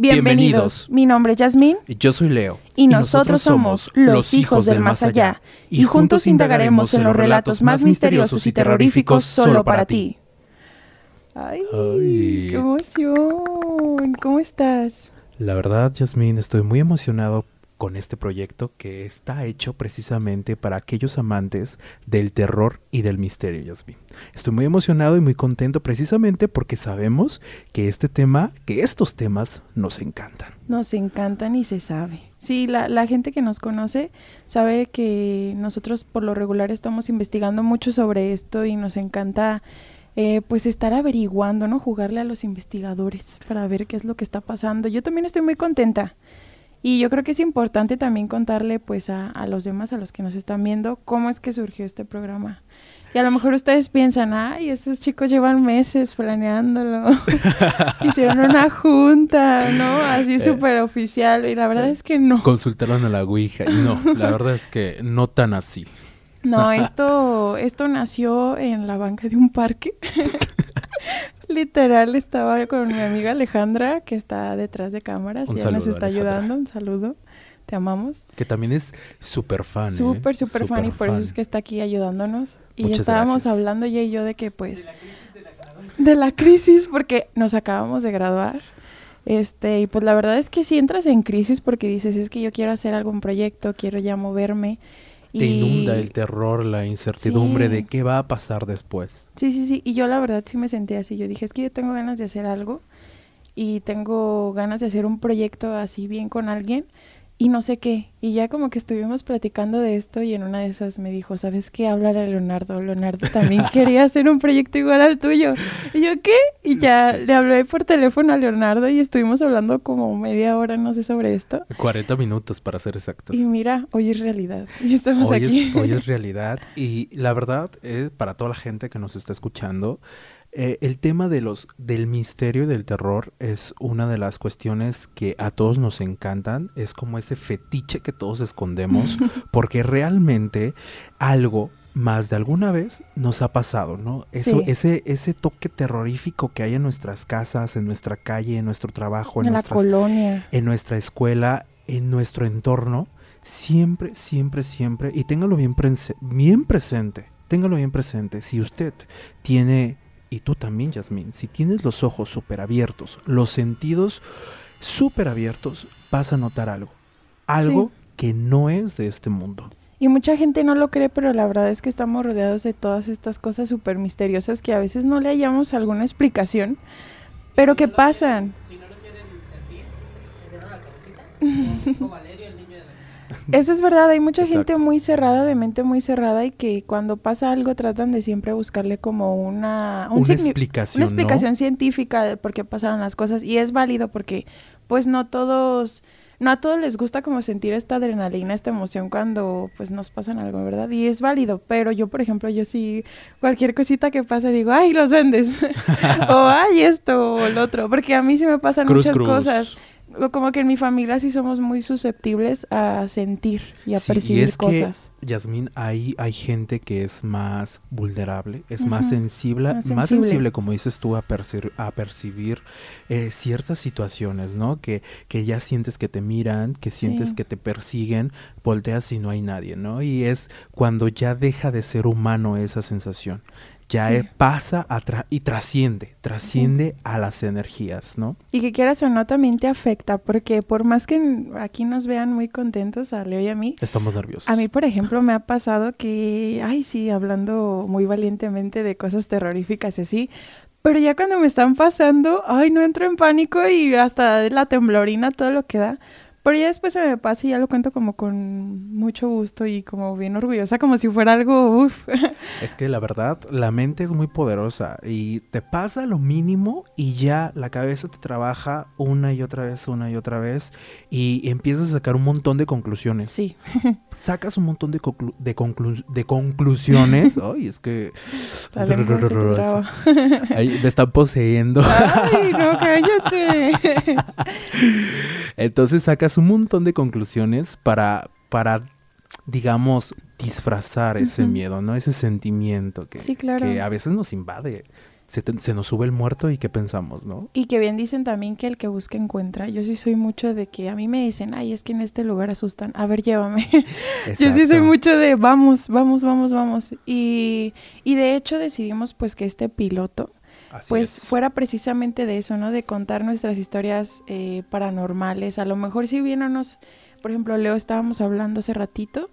Bienvenidos. Mi nombre es Yasmín. Yo soy Leo. Y, nosotros, somos los hijos del más allá. Y juntos indagaremos en los relatos más misteriosos y terroríficos solo para ti. Ay, qué emoción. ¿Cómo estás? La verdad, Yasmín, estoy muy emocionado con este proyecto que está hecho precisamente para aquellos amantes del terror y del misterio, Yasmin. Estoy muy emocionado y muy contento precisamente porque sabemos que este tema, que estos temas nos encantan. Nos encantan y se sabe. Sí, la, gente que nos conoce sabe que nosotros por lo regular estamos investigando mucho sobre esto y nos encanta eh, pues estar averiguando, ¿no? Jugarle a los investigadores para ver qué es lo que está pasando. Yo también estoy muy contenta y yo creo que es importante también contarle pues a, a, los demás, a los que nos están viendo, cómo es que surgió este programa. Y a lo mejor ustedes piensan, ay, estos chicos llevan meses planeándolo. Hicieron una junta, ¿no? Así eh. súper oficial. Y la verdad es que no. Consultaron a la Ouija. Y no, la verdad es que no tan así. No, esto, esto nació en la banca de un parque. Literal, estaba con mi amiga Alejandra, que está detrás de cámaras y nos está ayudando. Un saludo. Te amamos. Que también es súper fan. ¿eh? Súper, súper fan y por eso es que está aquí ayudándonos. Y estábamos hablando ella y yo de que pues... De la crisis, porque nos acabamos de graduar. Este, y pues la verdad es que si entras en crisis porque dices, es que yo quiero hacer algún proyecto, quiero ya moverme te inunda el terror, la incertidumbre de qué va a pasar después. Sí, sí, sí. Y yo la verdad sí me sentí así. Yo dije, es que yo tengo ganas de hacer algo y tengo ganas de hacer un proyecto así bien con alguien y no sé qué. Y ya como que estuvimos platicando de esto y en una de esas me dijo, ¿sabes qué? Hablar a Leonardo. Leonardo también quería hacer un proyecto igual al tuyo. Y yo, ¿qué? Y ya le hablé por teléfono a Leonardo y estuvimos hablando como media hora, no sé, sobre esto. 40 minutos para ser exactos. Y mira, hoy es realidad. Y estamos hoy aquí. Es, hoy es realidad. Y la verdad, es para toda la gente que nos está escuchando, eh, el tema de los, del misterio y del terror es una de las cuestiones que a todos nos encantan. Es como ese fetiche que todos escondemos, porque realmente algo más de alguna vez nos ha pasado, ¿no? Eso, ese, ese toque terrorífico que hay en nuestras casas, en nuestra calle, en nuestro trabajo, en, la colonia, en nuestra escuela, en nuestro entorno, siempre, siempre, siempre, y téngalo bien, bien presente, téngalo bien presente. Si usted tiene y tú también, Yasmín, si tienes los ojos súper abiertos, los sentidos súper abiertos, vas a notar algo. Algo que no es de este mundo. Y mucha gente no lo cree, pero la verdad es que estamos rodeados de todas estas cosas súper misteriosas que a veces no le hallamos alguna explicación, pero que pasan. Si no lo quieren sentir, la cabecita, Eso es verdad, hay mucha gente muy cerrada, de mente muy cerrada y que cuando pasa algo tratan de siempre buscarle como una, una explicación, una explicación científica de por qué pasaron las cosas y es válido porque pues no todos no a todos les gusta como sentir esta adrenalina, esta emoción cuando pues nos pasan algo, ¿verdad? Y es válido, pero yo, por ejemplo, yo sí, cualquier cosita que pase digo, ay, los vendes, o ay, esto, o el otro, porque a mí sí me pasan muchas cosas como que en mi familia sí somos muy susceptibles a sentir y a percibir es cosas. Que, Yasmín, hay, hay gente que es más vulnerable, es más, sensible, más, sensible, como dices tú, a, percibir, a percibir eh, ciertas situaciones, ¿no? Que, que ya sientes que te miran, que sientes que te persiguen, volteas y no hay nadie, ¿no? Y es cuando ya deja de ser humano esa sensación ya pasa y trasciende, trasciende a las energías, ¿no? Y que quieras o no también te afecta, porque por más que aquí nos vean muy contentos a Leo y a mí, estamos nerviosos. A mí, por ejemplo, me ha pasado que, ay, sí, hablando muy valientemente de cosas terroríficas y así, pero ya cuando me están pasando, ay, no entro en pánico y hasta la temblorina, todo lo que da. Pero ya después se me pasa y ya lo cuento como con mucho gusto y como bien orgullosa, como si fuera algo, uff. Es que la verdad, la mente es muy poderosa y te pasa lo mínimo y ya la cabeza te trabaja una y otra vez, una y otra vez y empiezas a sacar un montón de conclusiones. Sí. Sacas un montón de, de, de conclusiones. Ay, es que... Me están poseyendo. Ay, no, cállate. Entonces sacas un montón de conclusiones para, para digamos, disfrazar ese miedo, ¿no? Ese sentimiento que, que a veces nos invade. se, te- se nos sube el muerto y qué pensamos, ¿no? Y que bien dicen también que el que busca encuentra. Yo sí soy mucho de que a mí me dicen, ay, es que en este lugar asustan. A ver, llévame. Yo sí soy mucho de vamos, vamos, vamos, vamos. Y, y de hecho decidimos pues que este piloto Así pues es. fuera precisamente de eso, ¿no? De contar nuestras historias eh, paranormales. A lo mejor si bien no nos, por ejemplo, Leo estábamos hablando hace ratito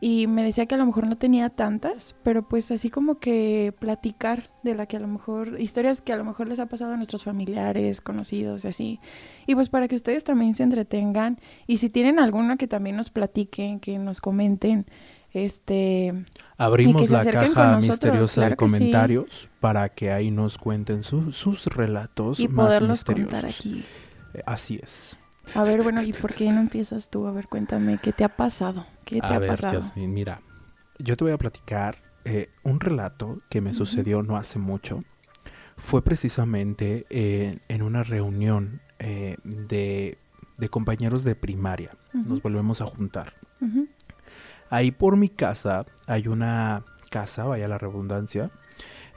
y me decía que a lo mejor no tenía tantas, pero pues así como que platicar de la que a lo mejor, historias que a lo mejor les ha pasado a nuestros familiares, conocidos y así. Y pues para que ustedes también se entretengan y si tienen alguna que también nos platiquen, que nos comenten, este... Abrimos la caja nosotros, misteriosa claro de sí. comentarios para que ahí nos cuenten su- sus relatos Y más poderlos misteriosos. contar aquí. Eh, Así es. A ver, bueno, ¿y por qué no empiezas tú? A ver, cuéntame, ¿qué te ha pasado? ¿Qué te A ha ver, pasado? Yasmin, mira, yo te voy a platicar eh, un relato que me sucedió no hace mucho. Fue precisamente eh, en una reunión eh, de, de compañeros de primaria. Nos volvemos a juntar. Ahí por mi casa hay una casa, vaya la redundancia,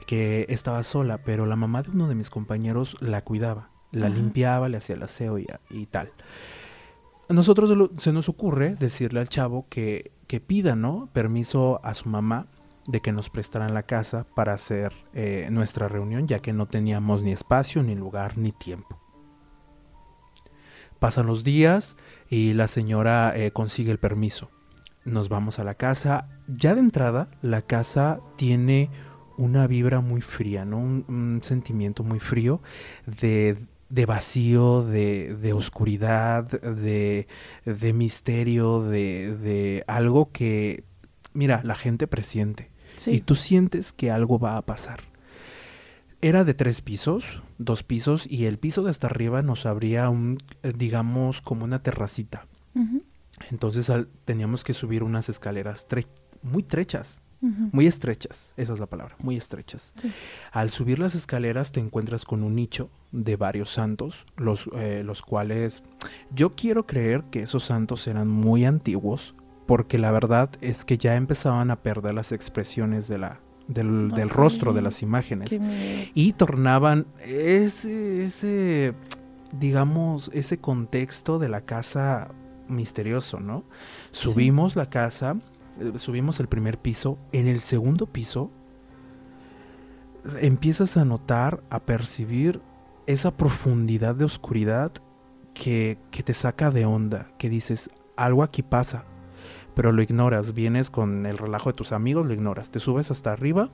que estaba sola, pero la mamá de uno de mis compañeros la cuidaba, la Ajá. limpiaba, le hacía el aseo y, y tal. A nosotros se nos ocurre decirle al chavo que, que pida, ¿no? Permiso a su mamá de que nos prestaran la casa para hacer eh, nuestra reunión, ya que no teníamos ni espacio, ni lugar, ni tiempo. Pasan los días y la señora eh, consigue el permiso. Nos vamos a la casa. Ya de entrada, la casa tiene una vibra muy fría, ¿no? Un, un sentimiento muy frío de, de vacío, de, de oscuridad, de, de misterio, de, de algo que, mira, la gente presiente. Sí. Y tú sientes que algo va a pasar. Era de tres pisos, dos pisos, y el piso de hasta arriba nos abría un, eh, digamos, como una terracita. Entonces al- teníamos que subir unas escaleras tre- muy trechas, muy estrechas, esa es la palabra, muy estrechas. Sí. Al subir las escaleras te encuentras con un nicho de varios santos, los, eh, los cuales yo quiero creer que esos santos eran muy antiguos, porque la verdad es que ya empezaban a perder las expresiones de la, del, rostro de las imágenes y tornaban ese, ese, digamos, ese contexto de la casa misterioso, ¿no? Subimos la casa, eh, subimos el primer piso, en el segundo piso empiezas a notar, a percibir esa profundidad de oscuridad que, que te saca de onda, que dices, algo aquí pasa, pero lo ignoras, vienes con el relajo de tus amigos, lo ignoras, te subes hasta arriba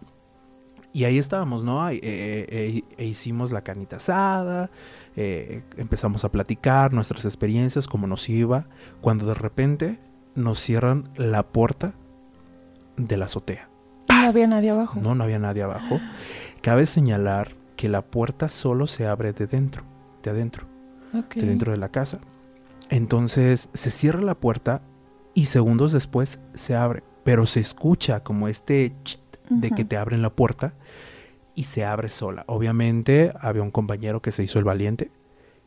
y ahí estábamos, ¿no? Eh, e hicimos la canita asada, eh, empezamos a platicar nuestras experiencias, cómo nos iba, cuando de repente nos cierran la puerta de la azotea. No había nadie abajo. No, no había nadie abajo. Cabe señalar que la puerta solo se abre de dentro, de adentro, Ok. de dentro de la casa. Entonces se cierra la puerta y segundos después se abre, pero se escucha como este chit de que te abren la puerta y se abre sola. Obviamente había un compañero que se hizo el valiente,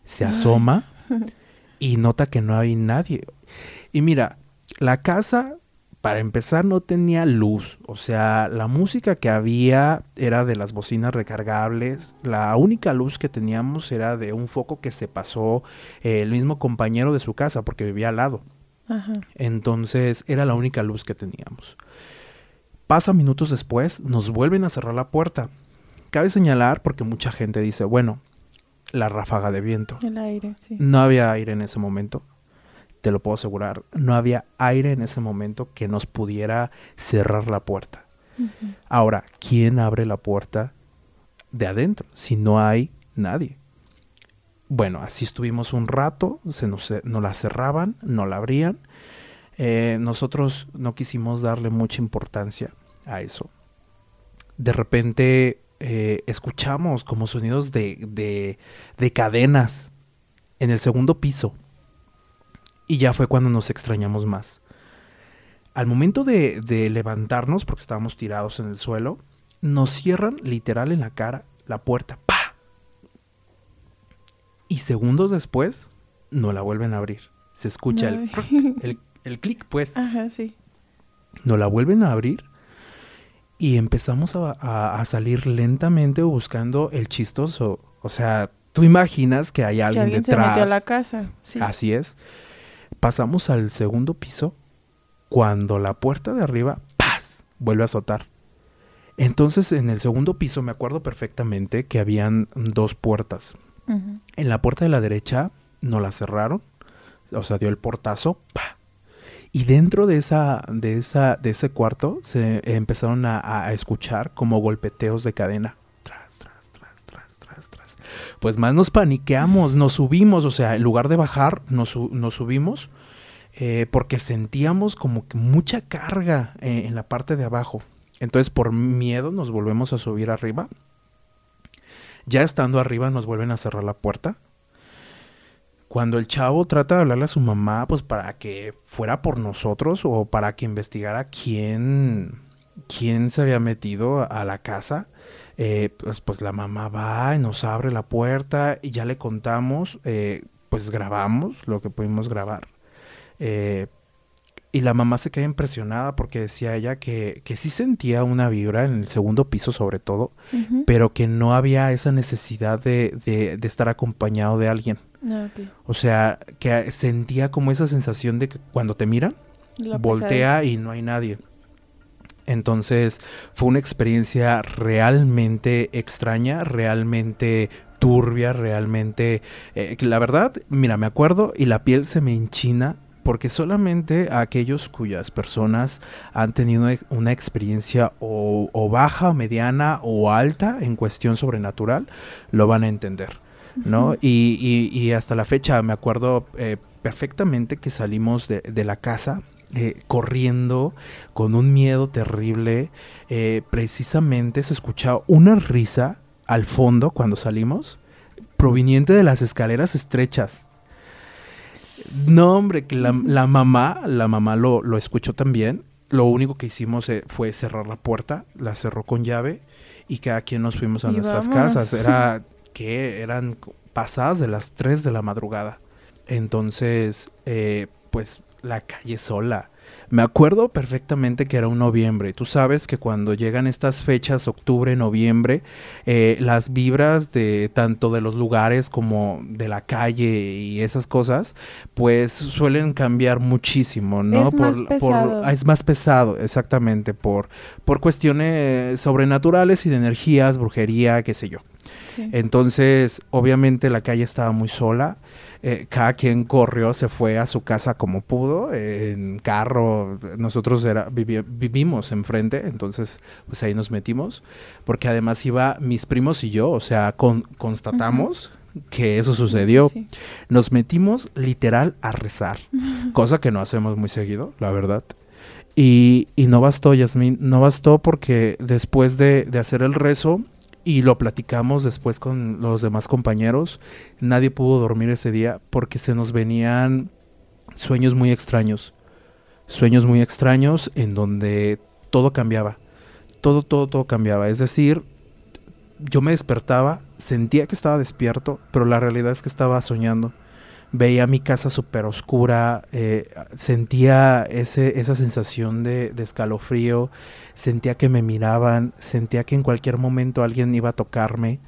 se asoma y nota que no hay nadie. Y mira, la casa, para empezar, no tenía luz. O sea, la música que había era de las bocinas recargables. La única luz que teníamos era de un foco que se pasó eh, el mismo compañero de su casa porque vivía al lado. Ajá. Entonces era la única luz que teníamos. Pasa minutos después, nos vuelven a cerrar la puerta. Cabe señalar, porque mucha gente dice, bueno, la ráfaga de viento. El aire, sí. No había aire en ese momento, te lo puedo asegurar. No había aire en ese momento que nos pudiera cerrar la puerta. Ahora, ¿quién abre la puerta de adentro si no hay nadie? Bueno, así estuvimos un rato, se nos, nos la cerraban, no la abrían. Eh, nosotros no quisimos darle mucha importancia a eso. De repente eh, escuchamos como sonidos de, de, de cadenas en el segundo piso. Y ya fue cuando nos extrañamos más. Al momento de, de levantarnos, porque estábamos tirados en el suelo, nos cierran literal en la cara la puerta. ¡Pa! Y segundos después, no la vuelven a abrir. Se escucha el, el clic, pues. Ajá, sí. No la vuelven a abrir. y empezamos a, salir lentamente buscando el chistoso. O sea, tú imaginas que hay alguien, que alguien detrás. Se metió a la casa. Así es. Pasamos al segundo piso cuando la puerta de arriba, ¡paz! vuelve a azotar. Entonces, en el segundo piso me acuerdo perfectamente que habían dos puertas. En la puerta de la derecha no la cerraron, o sea, dio el portazo, ¡pa! Y dentro de esa, de esa, de ese cuarto se empezaron a, escuchar como golpeteos de cadena. Tras, tras, tras, tras, tras, tras. Pues más nos paniqueamos, nos subimos, o sea, en lugar de bajar, nos, nos subimos eh, porque sentíamos como que mucha carga eh, en la parte de abajo. Entonces por miedo nos volvemos a subir arriba. Ya estando arriba nos vuelven a cerrar la puerta. Cuando el chavo trata de hablarle a su mamá, pues para que fuera por nosotros o para que investigara quién, quién se había metido a la casa, eh, pues, pues, la mamá va y nos abre la puerta y ya le contamos, eh, pues grabamos lo que pudimos grabar. Eh, y la mamá se queda impresionada porque decía ella que, que sí sentía una vibra en el segundo piso sobre todo, pero que no había esa necesidad de, de, estar acompañado de alguien. Ah, o sea, que sentía como esa sensación de que cuando te miran, voltea y no hay nadie. Entonces fue una experiencia realmente extraña, realmente turbia, realmente... Eh, la verdad, mira, me acuerdo y la piel se me enchina porque solamente aquellos cuyas personas han tenido una experiencia o, baja, mediana o alta en cuestión sobrenatural lo van a entender, ¿no? y, hasta la fecha me acuerdo eh, perfectamente que salimos de, la casa eh, corriendo con un miedo terrible. Eh, precisamente se escuchaba una risa al fondo cuando salimos, proveniente de las escaleras estrechas. No, hombre, que la, mamá, la mamá lo, lo, escuchó también. Lo único que hicimos fue cerrar la puerta, la cerró con llave y cada quien nos fuimos a nuestras casas. Era que eran pasadas de las 3 de la madrugada. Entonces, eh, pues la calle sola. Me acuerdo perfectamente que era un noviembre. Tú sabes que cuando llegan estas fechas, octubre, noviembre, eh, las vibras de tanto de los lugares como de la calle y esas cosas, pues suelen cambiar muchísimo, ¿no? Es más pesado. es más pesado, exactamente, por, por cuestiones sobrenaturales y de energías, brujería, qué sé yo. Entonces, obviamente la calle estaba muy sola. Eh, cada quien corrió, se fue a su casa como pudo, en carro. Nosotros era, vivimos enfrente, entonces pues ahí nos metimos. Porque además iba mis primos y yo, o sea, constatamos. que eso sucedió. Nos metimos literal a rezar, cosa que no hacemos muy seguido, la verdad. Y, y no bastó, Yasmin, no bastó porque después de, de hacer el rezo, y lo platicamos después con los demás compañeros. Nadie pudo dormir ese día porque se nos venían sueños muy extraños. Sueños muy extraños en donde todo cambiaba. Todo, todo, todo cambiaba. Es decir, yo me despertaba, sentía que estaba despierto, pero la realidad es que estaba soñando veía mi casa súper oscura, eh, sentía ese, esa sensación de, escalofrío, sentía que me miraban, sentía que en cualquier momento alguien iba a tocarme.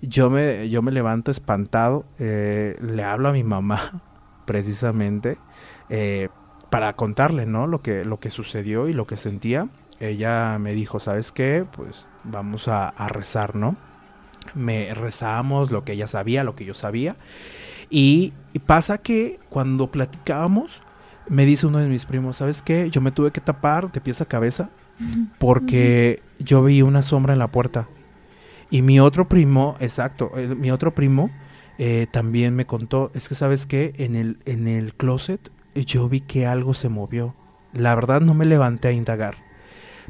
Yo me, yo me levanto espantado, eh, le hablo a mi mamá precisamente eh, para contarle ¿no? lo, que, lo que sucedió y lo que sentía. Ella me dijo, ¿sabes qué? Pues vamos a, a rezar, ¿no? Me rezamos lo que ella sabía, lo que yo sabía. Y, pasa que cuando platicábamos, me dice uno de mis primos, ¿sabes qué? Yo me tuve que tapar de pies a cabeza porque yo vi una sombra en la puerta. Y mi otro primo, exacto, eh, mi otro primo eh, también me contó, es que sabes qué, en el, en el closet yo vi que algo se movió. La verdad no me levanté a indagar.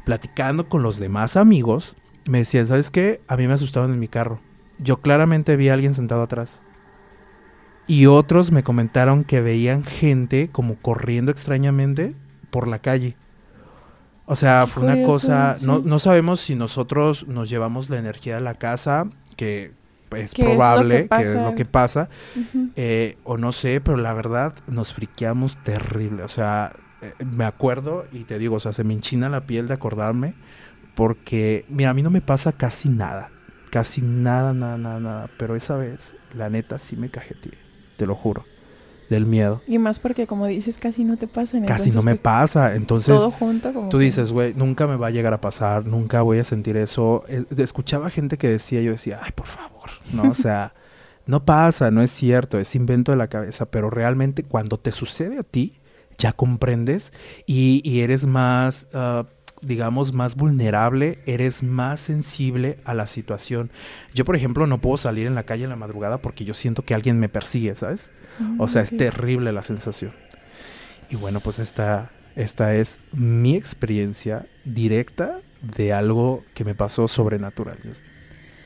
Platicando con los demás amigos, me decían, ¿sabes qué? A mí me asustaron en mi carro. Yo claramente vi a alguien sentado atrás. Y otros me comentaron que veían gente como corriendo extrañamente por la calle. O sea, fue una cosa, no, no sabemos si nosotros nos llevamos la energía de la casa, que es probable, que, es lo que pasa, eh, o no sé, pero la verdad nos friqueamos terrible. O sea, eh, me acuerdo y te digo, o sea, se me enchina la piel de acordarme porque, mira, a mí no me pasa casi nada. Casi nada, nada, nada, nada. Pero esa vez, la neta, sí me cajeteé. Te lo juro. Del miedo. Y más porque, como dices, casi no te pasa. Casi no me pues, pasa. Entonces, todo junto como tú que- dices, güey, nunca me va a llegar a pasar. Nunca voy a sentir eso. Eh, escuchaba gente que decía, yo decía, ay, por favor. No, o sea, no pasa, no es cierto. Es invento de la cabeza. Pero realmente, cuando te sucede a ti, ya comprendes y, y eres más, ah, digamos, más vulnerable, eres más sensible a la situación. Yo, por ejemplo, no puedo salir en la calle en la madrugada porque yo siento que alguien me persigue, ¿sabes? O sea, es Mm, ok. terrible la sensación. Y bueno, pues esta, esta es mi experiencia directa de algo que me pasó sobrenatural.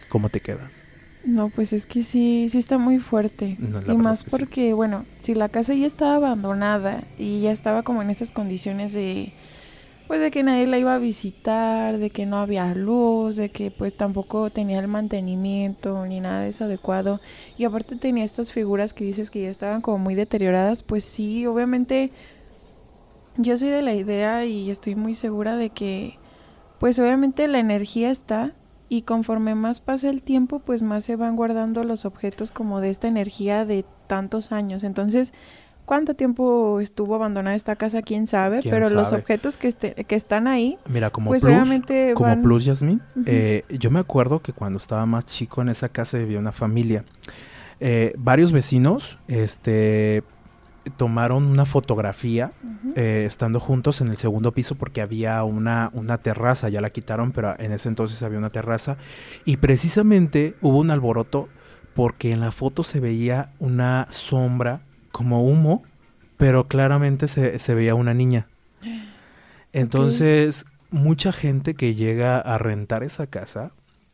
¿Cómo te quedas? No, pues es que sí, sí está muy fuerte. No, y más es sí. porque, bueno, si la casa ya estaba abandonada y ya estaba como en esas condiciones de, pues de que nadie la iba a visitar, de que no había luz, de que pues tampoco tenía el mantenimiento ni nada de eso adecuado. Y aparte tenía estas figuras que dices que ya estaban como muy deterioradas, pues sí, obviamente yo soy de la idea y estoy muy segura de que, pues obviamente la energía está y conforme más pasa el tiempo, pues más se van guardando los objetos como de esta energía de tantos años. Entonces, ¿cuánto tiempo estuvo abandonada esta casa? ¿Quién sabe? ¿Quién Pero los objetos que, este- que están ahí, Mira, como pues plus, obviamente como van... plus, Yasmin, eh, yo me acuerdo que cuando estaba más chico en esa casa vivía una familia. Eh, varios vecinos, este, tomaron una fotografía eh, estando juntos en el segundo piso porque había una, una terraza, ya la quitaron, pero en ese entonces había una terraza. Y precisamente hubo un alboroto porque en la foto se veía una sombra como humo, pero claramente se, se veía una niña. Entonces, mucha gente que llega a rentar esa casa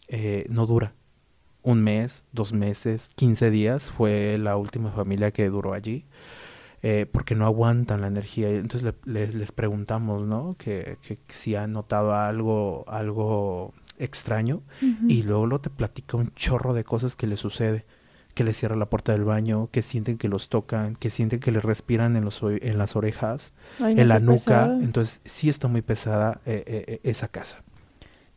eh, no dura. Un mes, dos meses, 15 días fue la última familia que duró allí eh, porque no aguantan la energía. Entonces le- les, les preguntamos, ¿no? Que, que si han notado algo, algo extraño y luego, luego te platica un chorro de cosas que le sucede. Que le cierra la puerta del baño, que sienten que los tocan, que sienten que le respiran en, los, en las orejas, Ay, no, en la nuca. Entonces sí está muy pesada eh, eh, eh, esa casa.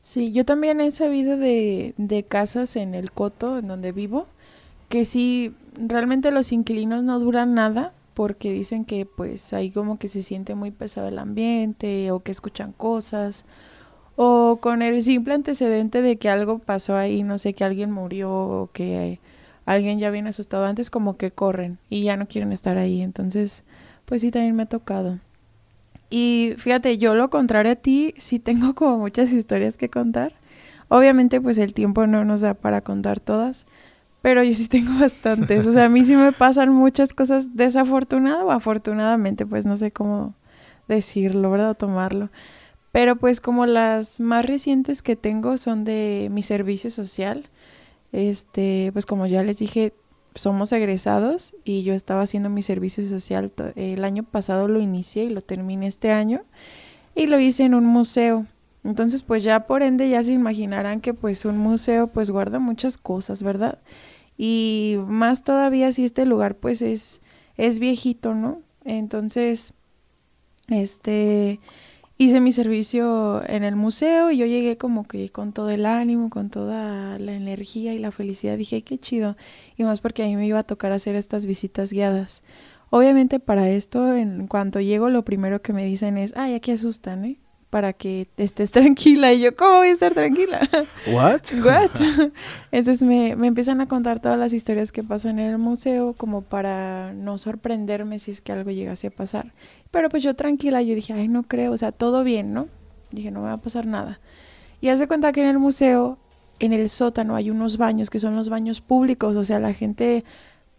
Sí, yo también he sabido de, de casas en el coto, en donde vivo, que sí, realmente los inquilinos no duran nada porque dicen que pues ahí como que se siente muy pesado el ambiente o que escuchan cosas o con el simple antecedente de que algo pasó ahí, no sé, que alguien murió o que alguien ya viene asustado antes, como que corren y ya no quieren estar ahí. Entonces, pues sí, también me ha tocado. Y fíjate, yo lo contrario a ti, sí tengo como muchas historias que contar. Obviamente, pues el tiempo no nos da para contar todas, pero yo sí tengo bastantes. O sea, a mí sí me pasan muchas cosas desafortunadas o afortunadamente, pues no sé cómo decirlo, ¿verdad? O tomarlo. Pero pues como las más recientes que tengo son de mi servicio social. Este, pues como ya les dije, somos egresados y yo estaba haciendo mi servicio social. El año pasado lo inicié y lo terminé este año y lo hice en un museo. Entonces, pues ya por ende ya se imaginarán que pues un museo pues guarda muchas cosas, ¿verdad? Y más todavía si este lugar pues es es viejito, ¿no? Entonces, este hice mi servicio en el museo y yo llegué como que con todo el ánimo, con toda la energía y la felicidad. Dije, "Ay, qué chido. Y más porque a mí me iba a tocar hacer estas visitas guiadas. Obviamente para esto, en cuanto llego, lo primero que me dicen es, ay, aquí asustan, ¿eh? Para que estés tranquila. Y yo, ¿cómo voy a estar tranquila? ¿What? What? Entonces me, me empiezan a contar todas las historias que pasan en el museo como para no sorprenderme si es que algo llegase a pasar. Pero pues yo tranquila, yo dije, ay, no creo, o sea, todo bien, ¿no? Dije, no me va a pasar nada. Y hace cuenta que en el museo, en el sótano, hay unos baños que son los baños públicos, o sea, la gente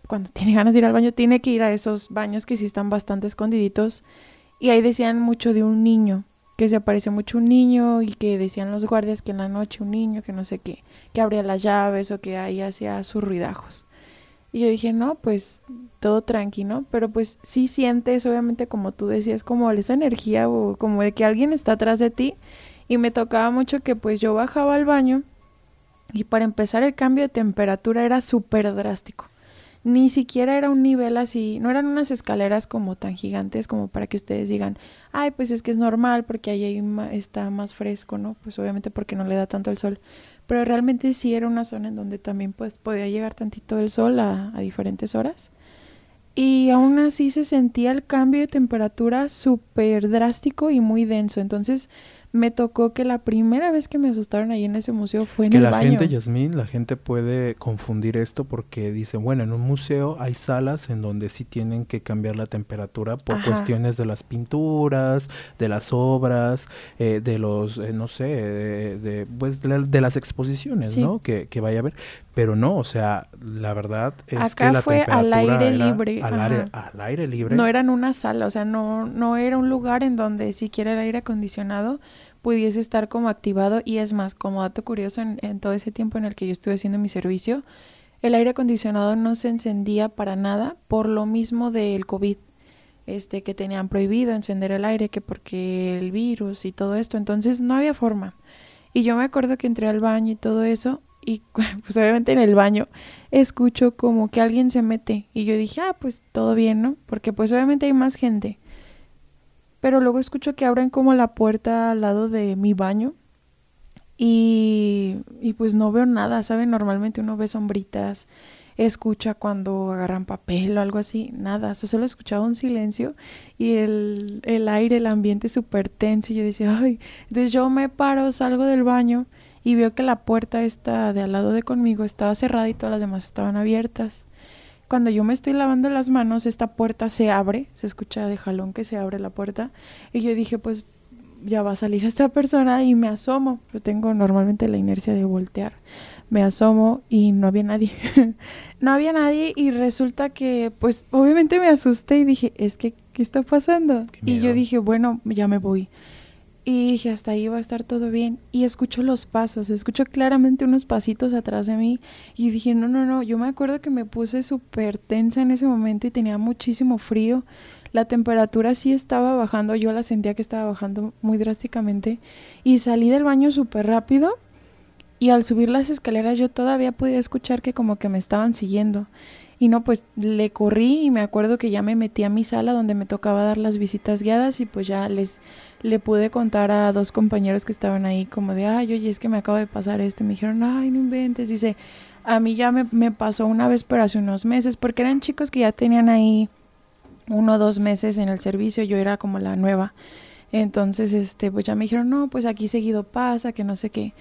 cuando tiene ganas de ir al baño tiene que ir a esos baños que sí están bastante escondiditos. Y ahí decían mucho de un niño, que se apareció mucho un niño y que decían los guardias que en la noche un niño, que no sé qué, que abría las llaves o que ahí hacía sus ruidajos. Y yo dije, no, pues todo tranquilo, pero pues sí sientes, obviamente como tú decías, como esa energía o como de que alguien está atrás de ti. Y me tocaba mucho que pues yo bajaba al baño y para empezar el cambio de temperatura era súper drástico. Ni siquiera era un nivel así, no eran unas escaleras como tan gigantes como para que ustedes digan, ay, pues es que es normal porque ahí está más fresco, ¿no? Pues obviamente porque no le da tanto el sol. Pero realmente sí era una zona en donde también pues podía llegar tantito el sol a, a diferentes horas. Y aún así se sentía el cambio de temperatura súper drástico y muy denso. Entonces me tocó que la primera vez que me asustaron ahí en ese museo fue en el baño. Que la gente, Yasmín, la gente puede confundir esto porque dicen, bueno, en un museo hay salas en donde sí tienen que cambiar la temperatura por cuestiones de las pinturas, de las obras, eh, de los, eh, no sé, de, pues de, las exposiciones, ¿no? Que, que vaya a haber. Pero no, o sea, la verdad es que la fue al aire libre. Al aire, al aire, libre. No era en una sala, o sea, no, no era un lugar en donde siquiera el aire acondicionado pudiese estar como activado. Y es más, como dato curioso, en, todo ese tiempo en el que yo estuve haciendo mi servicio, el aire acondicionado no se encendía para nada por lo mismo del COVID. Este, que tenían prohibido encender el aire, que porque el virus y todo esto, entonces no había forma. Y yo me acuerdo que entré al baño y todo eso, y pues obviamente en el baño escucho como que alguien se mete y yo dije, ah, pues todo bien, ¿no? Porque pues obviamente hay más gente. Pero luego escucho que abren como la puerta al lado de mi baño y, y pues no veo nada, ¿saben? Normalmente uno ve sombritas, escucha cuando agarran papel o algo así, nada, o solo escuchaba un silencio y el, el aire, el ambiente súper tenso y yo decía, ay, entonces yo me paro, salgo del baño y veo que la puerta esta de al lado de conmigo estaba cerrada y todas las demás estaban abiertas. Cuando yo me estoy lavando las manos, esta puerta se abre, se escucha de jalón que se abre la puerta y yo dije, pues ya va a salir esta persona y me asomo. Yo tengo normalmente la inercia de voltear. Me asomo y no había nadie. no había nadie y resulta que, pues obviamente me asusté y dije, es que, ¿qué está pasando? Y yo dije, bueno, ya me voy. Y dije, hasta ahí va a estar todo bien. Y escucho los pasos, escucho claramente unos pasitos atrás de mí. Y dije, no, no, no, yo me acuerdo que me puse súper tensa en ese momento y tenía muchísimo frío. La temperatura sí estaba bajando, yo la sentía que estaba bajando muy drásticamente. Y salí del baño súper rápido. Y al subir las escaleras yo todavía podía escuchar que como que me estaban siguiendo. Y no, pues le corrí y me acuerdo que ya me metí a mi sala donde me tocaba dar las visitas guiadas y pues ya les le pude contar a dos compañeros que estaban ahí como de, ay, oye, es que me acabo de pasar esto. Y me dijeron, ay, no inventes. Dice, a mí ya me, me pasó una vez, pero hace unos meses, porque eran chicos que ya tenían ahí uno o dos meses en el servicio, yo era como la nueva. Entonces, este, pues ya me dijeron, no, pues aquí seguido pasa, que no sé qué.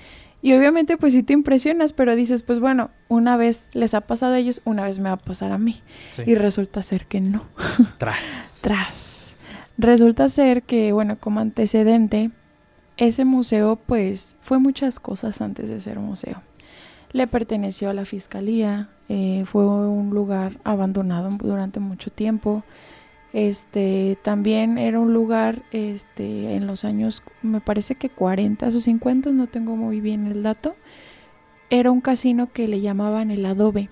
Y obviamente pues sí te impresionas, pero dices, pues bueno, una vez les ha pasado a ellos, una vez me va a pasar a mí. Y resulta ser que no. Tras. Tras. Resulta ser que, bueno, como antecedente, ese museo pues fue muchas cosas antes de ser museo. Le perteneció a la fiscalía, eh, fue un lugar abandonado durante mucho tiempo. Este, también era un lugar este, en los años, me parece que 40 o 50, no tengo muy bien el dato. Era un casino que le llamaban el Adobe.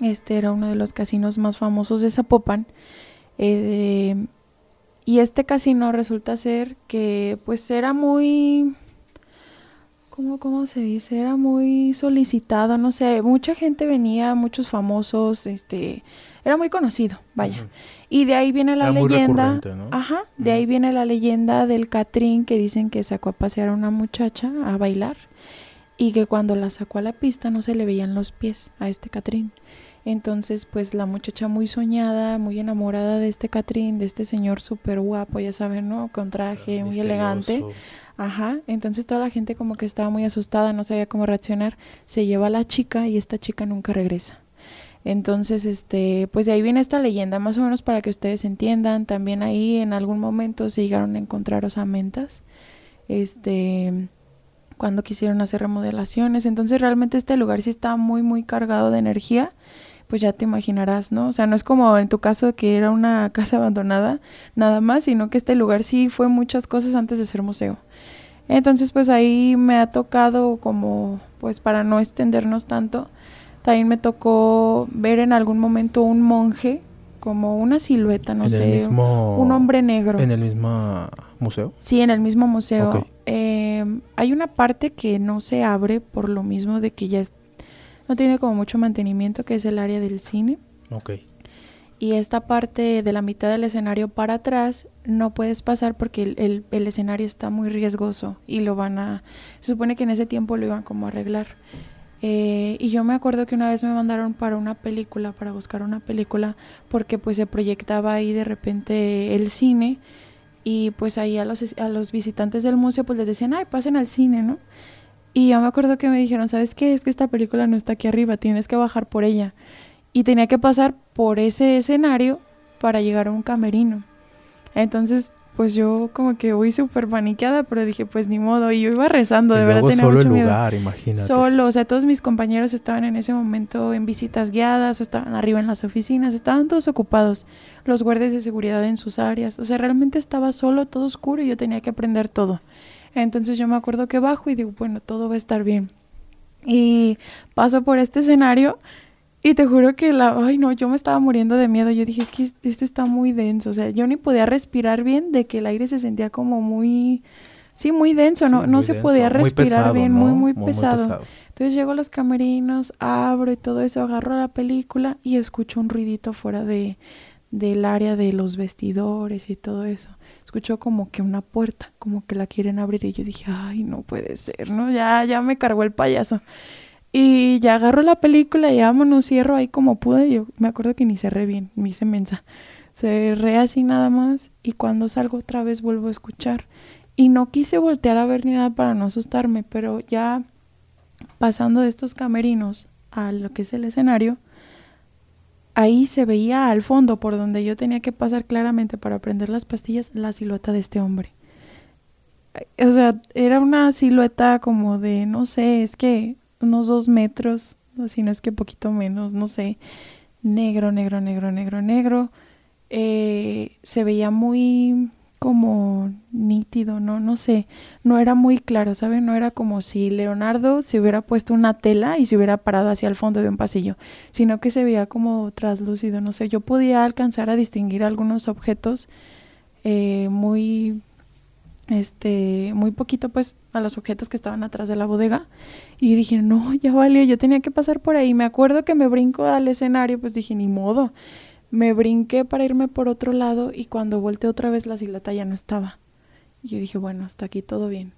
Este era uno de los casinos más famosos de Zapopan. Eh, y este casino resulta ser que pues era muy ¿cómo, ¿cómo, se dice? Era muy solicitado, no sé, mucha gente venía, muchos famosos, este, era muy conocido, vaya. Y de ahí viene la leyenda. Ajá, de ahí viene la leyenda del Catrín que dicen que sacó a pasear a una muchacha a bailar y que cuando la sacó a la pista no se le veían los pies a este Catrín. Entonces, pues la muchacha muy soñada, muy enamorada de este Catrín, de este señor súper guapo, ya saben, ¿no? Con traje, muy elegante. Ajá, entonces toda la gente como que estaba muy asustada, no sabía cómo reaccionar. Se lleva a la chica y esta chica nunca regresa. Entonces, este, pues de ahí viene esta leyenda, más o menos para que ustedes entiendan. También ahí en algún momento se llegaron a encontrar osamentas, este, cuando quisieron hacer remodelaciones. Entonces realmente este lugar sí estaba muy, muy cargado de energía. Pues ya te imaginarás, ¿no? O sea, no es como en tu caso que era una casa abandonada, nada más, sino que este lugar sí fue muchas cosas antes de ser museo. Entonces, pues ahí me ha tocado como, pues para no extendernos tanto, también me tocó ver en algún momento un monje, como una silueta, no sé, un hombre negro. ¿En el mismo museo? Sí, en el mismo museo. Em, hay una parte que no se abre por lo mismo de que ya no tiene como mucho mantenimiento, que es el área del cine. Ok. Y esta parte de la mitad del escenario para atrás no puedes pasar porque el, el, el escenario está muy riesgoso y lo van a... Se supone que en ese tiempo lo iban como a arreglar. Eh, y yo me acuerdo que una vez me mandaron para una película, para buscar una película, porque pues se proyectaba ahí de repente el cine y pues ahí a los, a los visitantes del museo pues les decían, ay, pasen al cine, ¿no? Y yo me acuerdo que me dijeron, ¿sabes qué? Es que esta película no está aquí arriba, tienes que bajar por ella. Y tenía que pasar por ese escenario para llegar a un camerino. Entonces, pues yo como que voy súper paniqueada, pero dije, pues ni modo. Y yo iba rezando, de verdad tenía solo mucho el miedo. lugar, imagínate. Solo, o sea, todos mis compañeros estaban en ese momento en visitas guiadas o estaban arriba en las oficinas, estaban todos ocupados, los guardias de seguridad en sus áreas, o sea, realmente estaba solo, todo oscuro y yo tenía que aprender todo. Entonces yo me acuerdo que bajo y digo, bueno, todo va a estar bien. Y paso por este escenario y te juro que la, ay no, yo me estaba muriendo de miedo. Yo dije, es que esto está muy denso. O sea, yo ni podía respirar bien de que el aire se sentía como muy, sí, muy denso. Sí, no, no se podía muy respirar pesado, bien, ¿no? muy, muy, Muy, muy pesado. pesado. Entonces llego a los camerinos, abro y todo eso, agarro la película y escucho un ruidito fuera de, del área de los vestidores y todo eso. Escucho como que una puerta, como que la quieren abrir y yo dije, ay, no puede ser, ¿no? Ya, ya me cargó el payaso. Y ya agarro la película y vámonos, cierro ahí como pude. Yo me acuerdo que ni cerré bien, me hice mensa. Cerré así nada más y cuando salgo otra vez vuelvo a escuchar. Y no quise voltear a ver ni nada para no asustarme, pero ya pasando de estos camerinos a lo que es el escenario, ahí se veía al fondo por donde yo tenía que pasar claramente para prender las pastillas la silueta de este hombre. O sea, era una silueta como de, no sé, es que unos dos metros, si no es que poquito menos, no sé, negro, negro, negro, negro, negro. Eh, se veía muy como nítido, no, no sé, no era muy claro, ¿saben? No era como si Leonardo se hubiera puesto una tela y se hubiera parado hacia el fondo de un pasillo, sino que se veía como traslúcido, no sé, yo podía alcanzar a distinguir algunos objetos eh, muy, este, muy poquito pues a los objetos que estaban atrás de la bodega y dije, no, ya valió, yo tenía que pasar por ahí, me acuerdo que me brinco al escenario, pues dije, ni modo, me brinqué para irme por otro lado y cuando volteé otra vez la silueta ya no estaba. Yo dije, bueno, hasta aquí todo bien.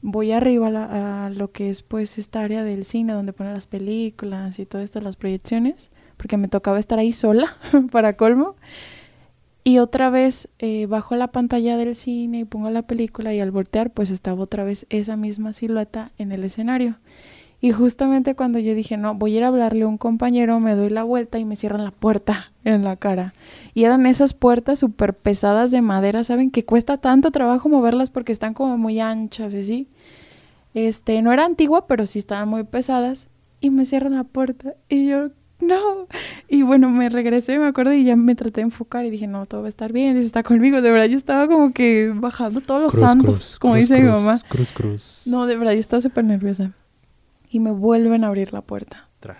Voy arriba a, lo que es pues esta área del cine donde ponen las películas y todas estas las proyecciones, porque me tocaba estar ahí sola para colmo. Y otra vez eh, bajo la pantalla del cine y pongo la película y al voltear pues estaba otra vez esa misma silueta en el escenario. Y justamente cuando yo dije, no, voy a ir a hablarle a un compañero, me doy la vuelta y me cierran la puerta en la cara. Y eran esas puertas súper pesadas de madera, ¿saben? Que cuesta tanto trabajo moverlas porque están como muy anchas, ¿sí? Este, no era antigua, pero sí estaban muy pesadas. Y me cierran la puerta. Y yo, no. Y bueno, me regresé, me acuerdo, y ya me traté de enfocar y dije, no, todo va a estar bien, Dios está conmigo. De verdad, yo estaba como que bajando todos los Cruz, santos, cruz, como cruz, dice mi mamá. Cruz, cruz. No, de verdad, yo estaba súper nerviosa. Y me vuelven a abrir la puerta. Tras.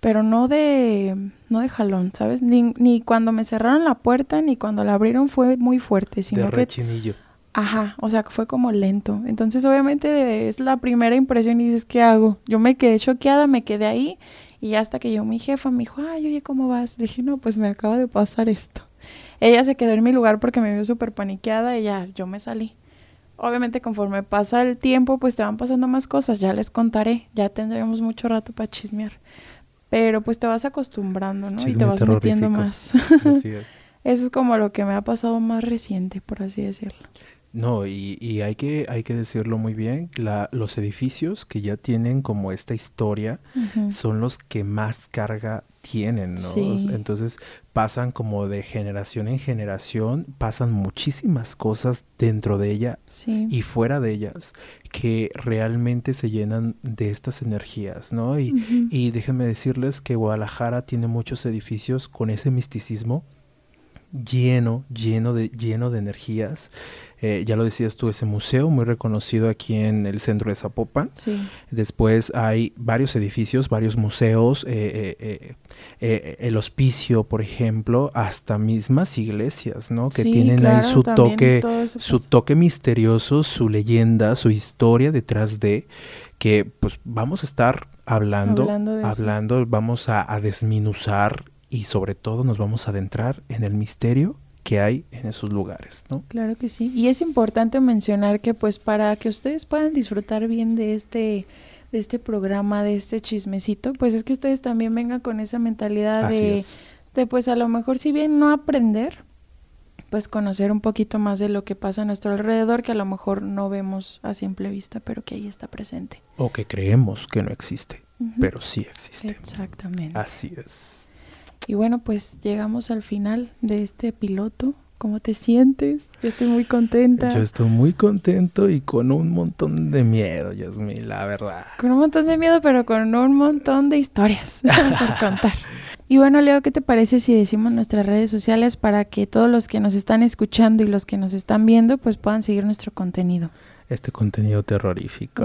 Pero no de, no de jalón, ¿sabes? Ni, ni cuando me cerraron la puerta, ni cuando la abrieron fue muy fuerte, sino De que, rechinillo. ajá, o sea, fue como lento. Entonces, obviamente, es la primera impresión y dices, ¿qué hago? Yo me quedé choqueada, me quedé ahí, y hasta que llegó mi jefa, me dijo, ay, oye, ¿cómo vas? Le dije, no, pues me acaba de pasar esto. Ella se quedó en mi lugar porque me vio súper paniqueada y ya, yo me salí. Obviamente conforme pasa el tiempo, pues te van pasando más cosas, ya les contaré, ya tendremos mucho rato para chismear. Pero pues te vas acostumbrando, ¿no? y te vas metiendo más. Así es. Eso es como lo que me ha pasado más reciente, por así decirlo. No, y, y hay, que, hay que decirlo muy bien, la, los edificios que ya tienen como esta historia son los que más carga tienen, ¿no? Sí. Entonces pasan como de generación en generación, pasan muchísimas cosas dentro de ella Sí. y fuera de ellas que realmente se llenan de estas energías, ¿no? Y, y déjenme decirles que Guadalajara tiene muchos edificios con ese misticismo lleno, lleno de, lleno de energías. Eh, ya lo decías tú, ese museo muy reconocido aquí en el centro de Zapopan. Sí. Después hay varios edificios, varios museos, eh, eh, el hospicio, por ejemplo, hasta mismas iglesias, ¿no? Que Sí, tienen ahí su toque, su toque misterioso, su leyenda, su historia detrás de que pues vamos a estar hablando, hablando, vamos a, a desminuzar y sobre todo nos vamos a adentrar en el misterio que hay en esos lugares, ¿no? Claro que sí. Y es importante mencionar que pues para que ustedes puedan disfrutar bien de este de este programa, de este chismecito, pues es que ustedes también vengan con esa mentalidad de, de pues a lo mejor si bien no aprender, pues conocer un poquito más de lo que pasa a nuestro alrededor que a lo mejor no vemos a simple vista, pero que ahí está presente. O que creemos que no existe, pero sí existe. Exactamente. Así es. Y bueno, pues llegamos al final de este piloto. ¿Cómo te sientes? Yo estoy muy contenta. Yo estoy muy contento y con un montón de miedo, Yasmin, la verdad. Con un montón de miedo, pero con un montón de historias por contar. Y bueno, Leo, ¿qué te parece si decimos nuestras redes sociales para que todos los que nos están escuchando y los que nos están viendo, pues puedan seguir nuestro contenido? Este contenido terrorífico,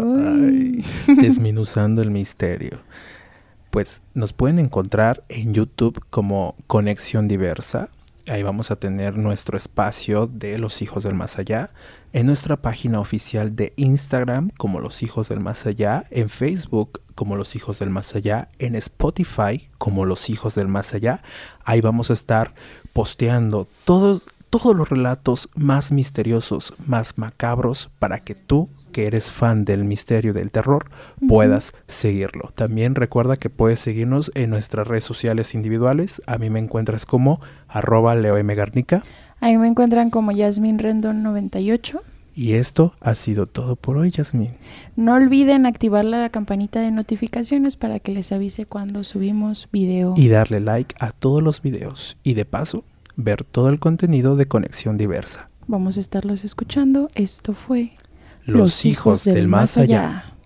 desminuzando el misterio. Pues nos pueden encontrar en YouTube como Conexión Diversa Ahí vamos a tener nuestro espacio de los hijos del más allá. En nuestra página oficial de Instagram como los hijos del más allá. En Facebook como los hijos del más allá. En Spotify como los hijos del más allá. Ahí vamos a estar posteando todos todos los relatos más misteriosos, más macabros, para que tú, que eres fan del misterio del terror, puedas seguirlo. También recuerda que puedes seguirnos en nuestras redes sociales individuales. A mí me encuentras como arroba leoemgarnica. Ahí me encuentran como Yasmin Rendon 98. Y esto ha sido todo por hoy, Yasmin. No olviden activar la campanita de notificaciones para que les avise cuando subimos video. Y darle like a todos los videos. Y de paso, ver todo el contenido de Conexión Diversa. Vamos a estarlos escuchando. Esto fue Los, hijos, del, más allá.